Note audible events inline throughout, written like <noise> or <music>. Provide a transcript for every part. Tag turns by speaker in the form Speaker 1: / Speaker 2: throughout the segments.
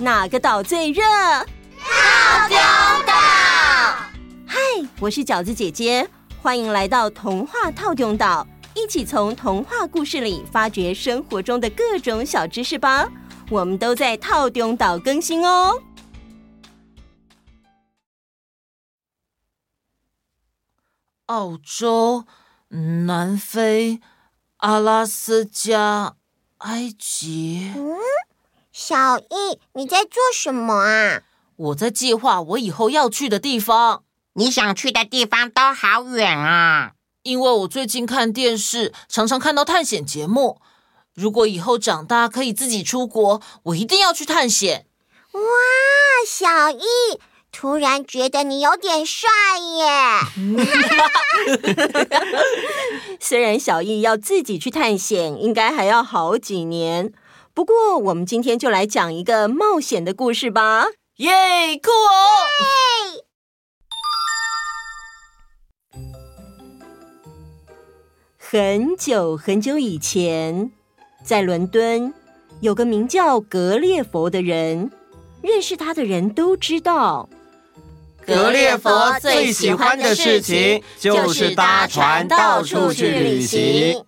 Speaker 1: 哪个岛最热？
Speaker 2: 套丢岛。
Speaker 1: 嗨，我是饺子姐姐，欢迎来到童话套丢岛，一起从童话故事里发掘生活中的各种小知识吧。我们都在套丢岛更新哦。
Speaker 3: 澳洲、南非、阿拉斯加、埃及。
Speaker 2: 嗯，小易，你在做什么啊？
Speaker 3: 我在计划我以后要去的地方。
Speaker 4: 你想去的地方都好远啊！
Speaker 3: 因为我最近看电视，常常看到探险节目。如果以后长大可以自己出国，我一定要去探险。
Speaker 2: 哇，小易！突然觉得你有点帅耶！<laughs> <laughs> <laughs>
Speaker 1: 虽然小易要自己去探险，应该还要好几年。不过，我们今天就来讲一个冒险的故事吧！
Speaker 3: 耶，酷哦！
Speaker 1: 很久很久以前，在伦敦有个名叫格列佛的人，认识他的人都知道。
Speaker 5: 格列佛最喜欢的事情就是搭船到处去旅行。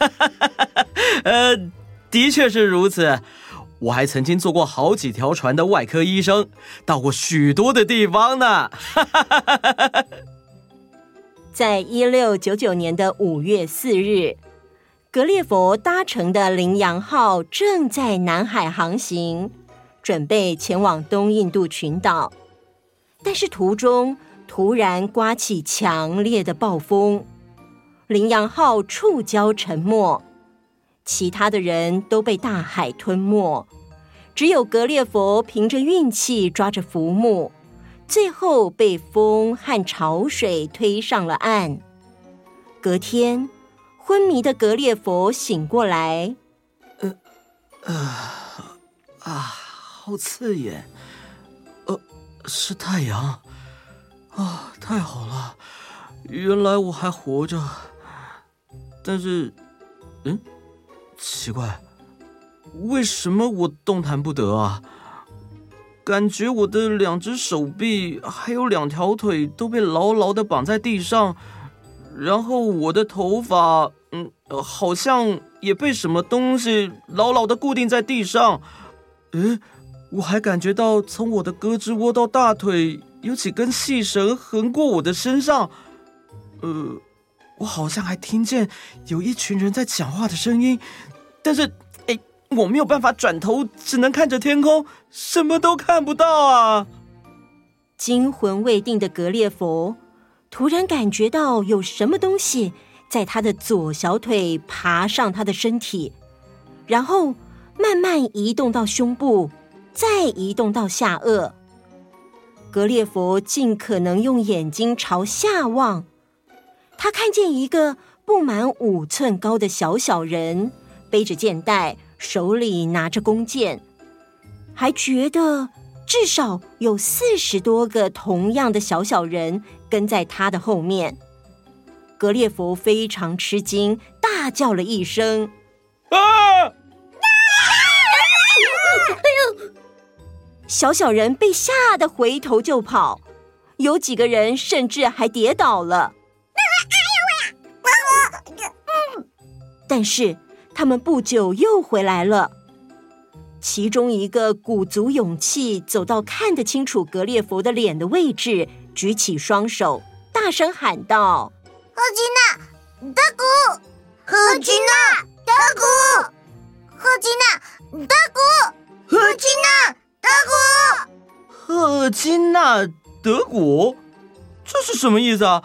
Speaker 5: <laughs> 呃，的确是如此。我还曾经做过好几条船的外科医生，到过许多的地方呢。<laughs>
Speaker 1: 在一六九九年的五月四日，格列佛搭乘的羚羊号正在南海航行，准备前往东印度群岛。但是途中突然刮起强烈的暴风，羚羊号触礁沉没，其他的人都被大海吞没，只有格列佛凭着运气抓着浮木，最后被风和潮水推上了岸。隔天，昏迷的格列佛醒过来，
Speaker 5: 呃，啊，啊，好刺眼。呃是太阳啊！太好了，原来我还活着。但是，嗯，奇怪，为什么我动弹不得啊？感觉我的两只手臂还有两条腿都被牢牢的绑在地上，然后我的头发，嗯，好像也被什么东西牢牢的固定在地上。嗯。我还感觉到从我的胳肢窝到大腿有几根细绳横过我的身上，呃，我好像还听见有一群人在讲话的声音，但是，哎，我没有办法转头，只能看着天空，什么都看不到啊！
Speaker 1: 惊魂未定的格列佛突然感觉到有什么东西在他的左小腿爬上他的身体，然后慢慢移动到胸部。再移动到下颚，格列佛尽可能用眼睛朝下望，他看见一个不满五寸高的小小人，背着箭袋，手里拿着弓箭，还觉得至少有四十多个同样的小小人跟在他的后面。格列佛非常吃惊，大叫了一声：“ <laughs> 啊！”小小人被吓得回头就跑，有几个人甚至还跌倒了。<laughs> 但是他们不久又回来了。其中一个鼓足勇气走到看得清楚格列佛的脸的位置，举起双手，大声喊道：“
Speaker 2: 赫吉娜，德古！赫吉娜，德古！赫吉娜，德古！赫吉娜！”德古，
Speaker 5: 赫吉娜，德古，这是什么意思啊？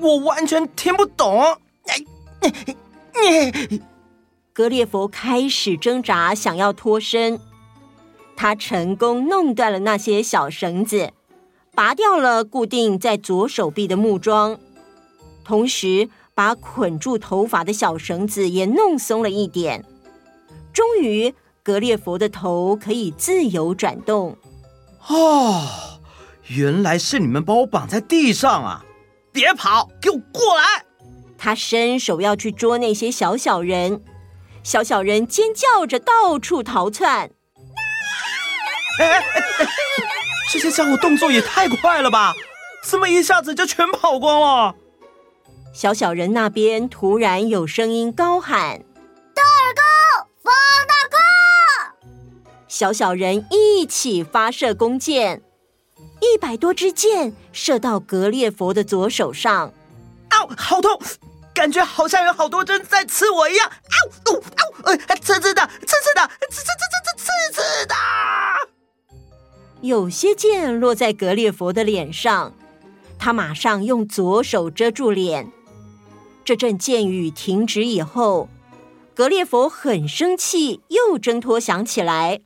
Speaker 5: 我完全听不懂。
Speaker 1: 格列佛开始挣扎，想要脱身。他成功弄断了那些小绳子，拔掉了固定在左手臂的木桩，同时把捆住头发的小绳子也弄松了一点。终于。格列佛的头可以自由转动。
Speaker 5: 哦，原来是你们把我绑在地上啊！别跑，给我过来！
Speaker 1: 他伸手要去捉那些小小人，小小人尖叫着到处逃窜。
Speaker 5: 哎，<laughs> 这些家伙动作也太快了吧！怎么一下子就全跑光了？
Speaker 1: 小小人那边突然有声音高喊：“
Speaker 2: 大耳哥，放大哥！”
Speaker 1: 小小人一起发射弓箭，一百多支箭射到格列佛的左手上。
Speaker 5: 啊，好痛！感觉好像有好多针在刺我一样。嗷，嗷，嗷！呃，刺刺的，刺刺的，刺刺刺刺刺刺的。
Speaker 1: 有些箭落在格列佛的脸上，他马上用左手遮住脸。这阵箭雨停止以后，格列佛很生气，又挣脱想起来。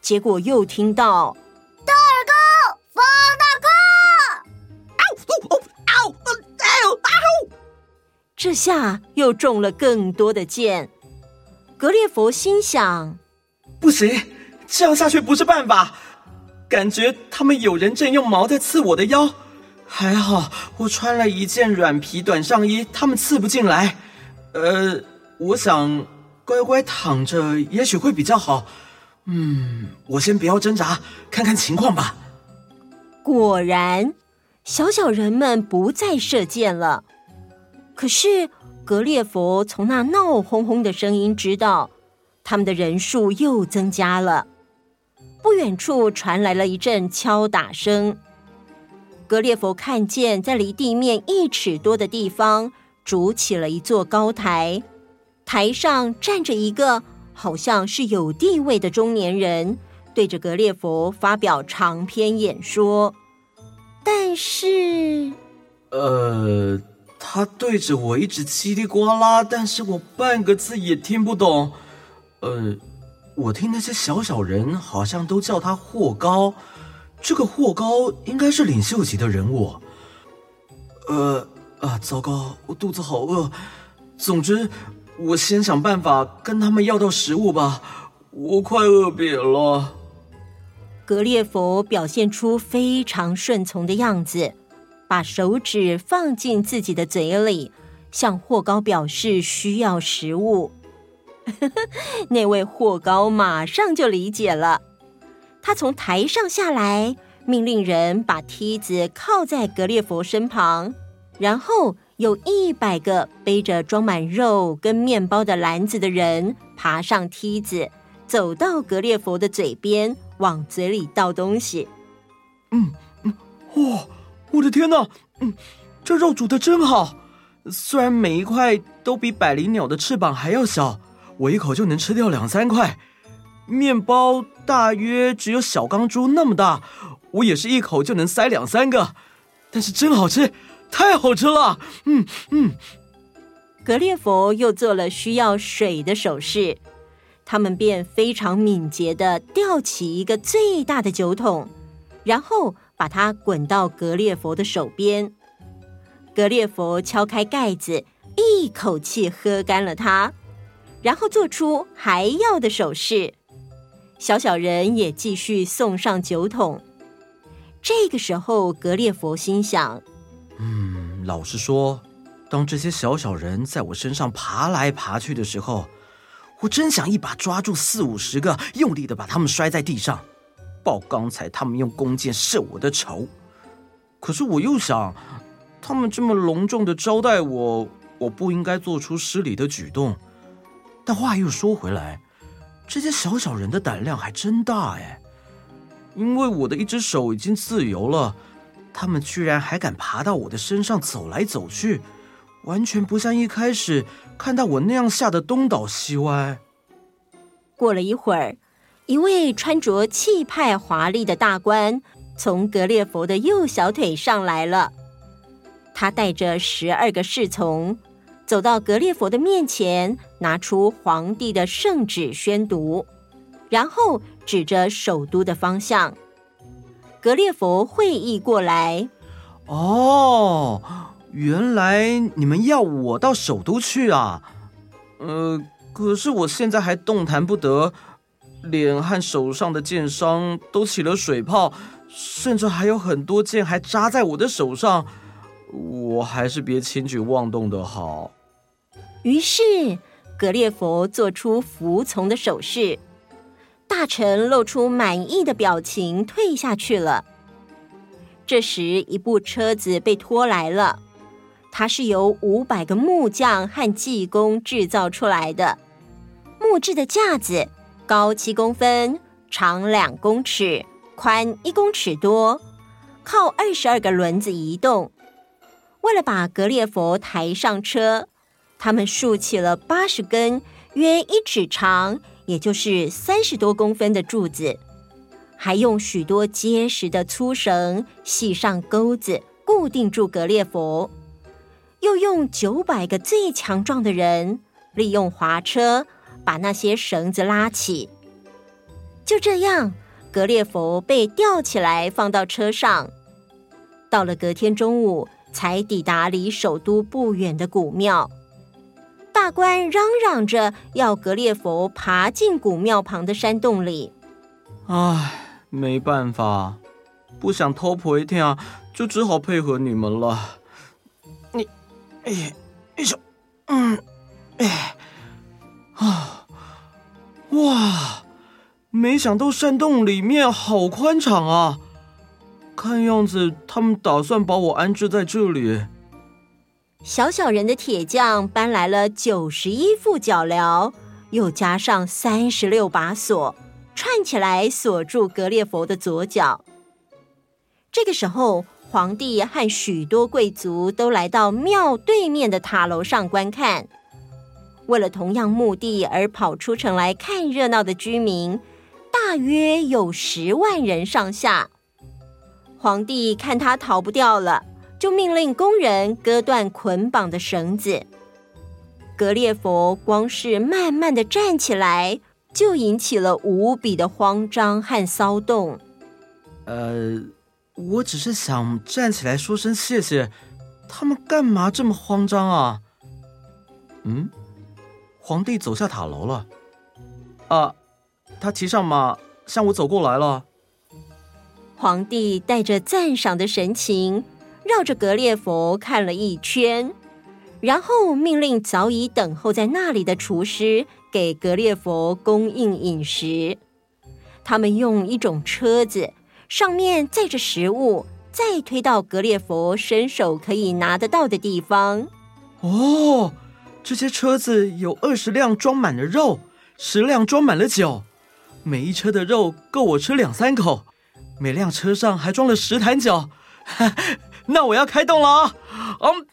Speaker 1: 结果又听到“这下又中了更多的箭。格列佛心想：
Speaker 5: 不行，这样下去不是办法。感觉他们有人正用矛在刺我的腰。还好我穿了一件软皮短上衣，他们刺不进来。呃，我想乖乖躺着也许会比较好。嗯，我先不要挣扎，看看情况吧。
Speaker 1: 果然，小小人们不再射箭了。可是格列佛从那闹哄哄的声音知道，他们的人数又增加了。不远处传来了一阵敲打声。格列佛看见，在离地面一尺多的地方，筑起了一座高台，台上站着一个好像是有地位的中年人，对着格列佛发表长篇演说。但是，
Speaker 5: 他对着我一直叽里呱啦，但是我半个字也听不懂。呃，我听那些小小人好像都叫他霍高。这个霍高应该是领袖级的人物。呃啊，糟糕，我肚子好饿。总之，我先想办法跟他们要到食物吧，我快饿扁了。
Speaker 1: 格列佛表现出非常顺从的样子，把手指放进自己的嘴里，向霍高表示需要食物。<laughs> 那位霍高马上就理解了。他从台上下来，命令人把梯子靠在格列佛身旁，然后有一百个背着装满肉跟面包的篮子的人爬上梯子，走到格列佛的嘴边，往嘴里倒东西。
Speaker 5: 嗯嗯，哇，我的天哪！嗯，这肉煮的真好，虽然每一块都比百灵鸟的翅膀还要小，我一口就能吃掉两三块。面包大约只有小钢珠那么大，我也是一口就能塞两三个，但是真好吃，太好吃了！嗯嗯。
Speaker 1: 格列佛又做了需要水的手势，他们便非常敏捷地吊起一个最大的酒桶，然后把它滚到格列佛的手边。格列佛敲开盖子，一口气喝干了它，然后做出还要的手势。小小人也继续送上酒桶。这个时候，格列佛心想：“
Speaker 5: 嗯，老实说，当这些小小人在我身上爬来爬去的时候，我真想一把抓住四五十个，用力的把他们摔在地上，报刚才他们用弓箭射我的仇。可是我又想，他们这么隆重的招待我，我不应该做出失礼的举动。但话又说回来。”这些小小人的胆量还真大哎！因为我的一只手已经自由了，他们居然还敢爬到我的身上走来走去，完全不像一开始看到我那样吓得东倒西歪。
Speaker 1: 过了一会儿，一位穿着气派华丽的大官从格列佛的右小腿上来了，他带着十二个侍从。走到格列佛的面前，拿出皇帝的圣旨宣读，然后指着首都的方向。格列佛会意过来，
Speaker 5: 哦，原来你们要我到首都去啊？呃，可是我现在还动弹不得，脸和手上的箭伤都起了水泡，甚至还有很多箭还扎在我的手上，我还是别轻举妄动的好。
Speaker 1: 于是，格列佛做出服从的手势。大臣露出满意的表情，退下去了。这时，一部车子被拖来了，它是由五百个木匠和技工制造出来的。木质的架子高七公分，长两公尺，宽一公尺多，靠二十二个轮子移动。为了把格列佛抬上车，他们竖起了八十根约一尺长，也就是三十多公分的柱子。还用许多结实的粗绳系上钩子，固定住格列佛；又用九百个最强壮的人，利用滑车把那些绳子拉起。就这样，格列佛被吊起来，放到车上。到了隔天中午，才抵达离首都不远的古庙。大官嚷嚷着要格列佛爬进古庙旁的山洞里。
Speaker 5: 唉。没办法，不想偷婆一天啊，就只好配合你们了。你，哎，哎呦，嗯，哎，啊，哇！没想到山洞里面好宽敞啊！看样子他们打算把我安置在这里。
Speaker 1: 小小人的铁匠搬来了九十一副脚镣，又加上三十六把锁。串起来锁住格列佛的左脚。这个时候，皇帝和许多贵族都来到庙对面的塔楼上观看。为了同样目的而跑出城来看热闹的居民，大约有十万人上下。皇帝看他逃不掉了，就命令工人割断捆绑的绳子。格列佛光是慢慢的站起来，就引起了无比的慌张和骚动。
Speaker 5: 呃，我只是想站起来说声谢谢，他们干嘛这么慌张啊？嗯，皇帝走下塔楼了。啊，他骑上马向我走过来了。
Speaker 1: 皇帝带着赞赏的神情，绕着格列佛看了一圈，然后命令早已等候在那里的厨师。给格列佛供应饮食，他们用一种车子，上面载着食物，再推到格列佛伸手可以拿得到的地方。
Speaker 5: 哦，这些车子有二十辆装满了肉十辆装满了酒。每一车的肉够我吃两三口。每辆车上还装了十坛酒。<laughs> 那我要开动了啊。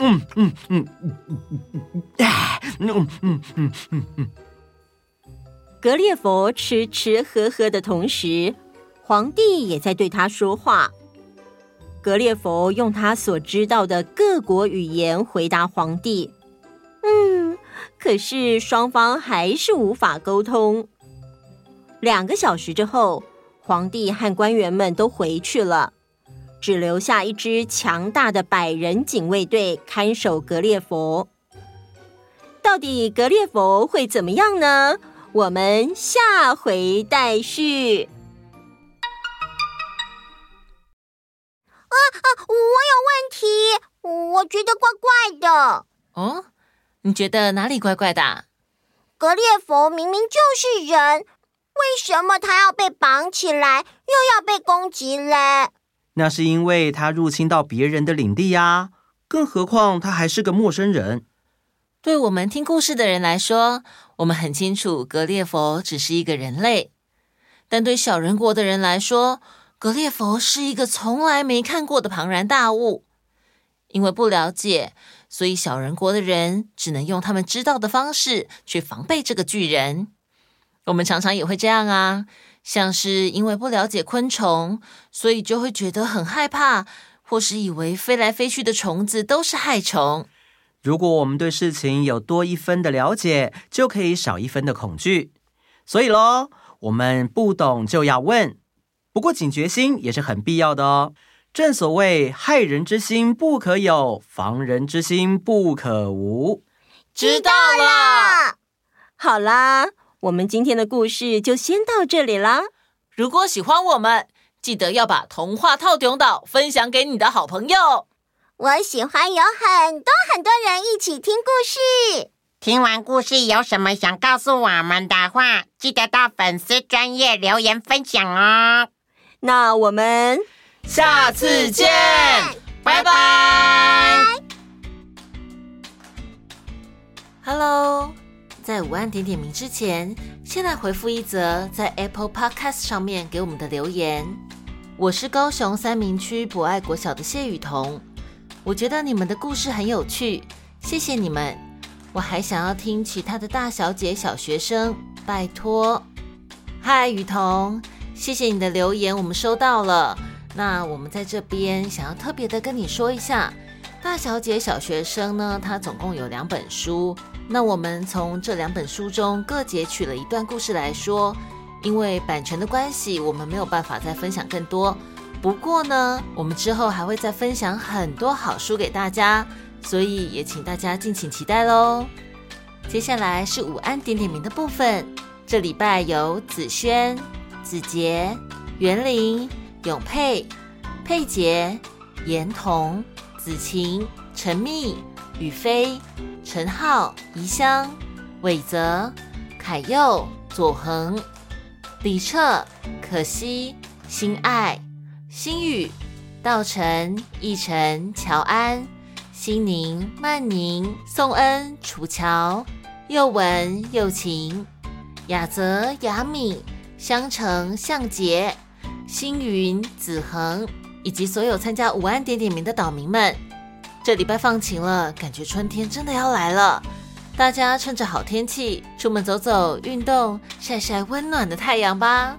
Speaker 5: 嗯嗯嗯嗯嗯嗯嗯嗯
Speaker 1: 格列佛吃吃喝喝的同时皇帝也在对他说话。格列佛用他所知道的各国语言回答皇帝。可是双方还是无法沟通。”两个小时之后，皇帝和官员们都回去了，只留下一支强大的百人警卫队看守格列佛。到底格列佛会怎么样呢？我们下回待续。
Speaker 2: 啊啊！我有问题，我觉得怪怪的。
Speaker 3: 哦，你觉得哪里怪怪的？
Speaker 2: 格列佛明明就是人，为什么他要被绑起来，又要被攻击嘞？
Speaker 5: 那是因为他入侵到别人的领地呀，更何况他还是个陌生人。
Speaker 3: 对我们听故事的人来说，我们很清楚格列佛只是一个人类，但对小人国的人来说，格列佛是一个从来没看过的庞然大物。因为不了解，所以小人国的人只能用他们知道的方式去防备这个巨人。我们常常也会这样啊，像是因为不了解昆虫，所以就会觉得很害怕，或是以为飞来飞去的虫子都是害虫。
Speaker 5: 如果我们对事情有多一分的了解，就可以少一分的恐惧。所以喽，我们不懂就要问。不过警觉心也是很必要的哦。正所谓害人之心不可有，防人之心不可无。
Speaker 2: 知道了。
Speaker 1: 好啦，我们今天的故事就先到这里啦。
Speaker 3: 如果喜欢我们，记得要把童话套顶岛分享给你的好朋友。
Speaker 2: 我喜欢有很多很多人一起听故事。
Speaker 4: 听完故事有什么想告诉我们的话，记得到粉丝专业留言分享哦。
Speaker 1: 那我们
Speaker 3: 下次见，拜拜。Hello，在午安点点名之前，先来回复一则在 Apple Podcast 上面给我们的留言。我是高雄三明区博爱国小的谢雨桐，我觉得你们的故事很有趣，谢谢你们。我还想要听其他的大小姐小学生，拜托。嗨，雨桐，谢谢你的留言，我们收到了。那我们在这边想要特别的跟你说一下，大小姐小学生呢，它总共有两本书。那我们从这两本书中各截取了一段故事来说。因为版权的关系，我们没有办法再分享更多。不过呢，我们之后还会再分享很多好书给大家，所以也请大家敬请期待喽。接下来是午安点点名的部分，这礼拜有子轩、子杰、园林、永佩、佩杰、严童、子晴、陈密、宇飞、陈浩、怡香、伟泽、凯佑、左恒。李彻、可惜、心爱、心雨、道成、奕晨、乔安、心宁、曼宁、宋恩、楚乔、又文、又晴、雅泽、雅敏、香橙、向杰、星云、子恒，以及所有参加午安点点名的岛民们，这礼拜放晴了，感觉春天真的要来了。大家趁着好天气出门走走、运动、晒晒温暖的太阳吧。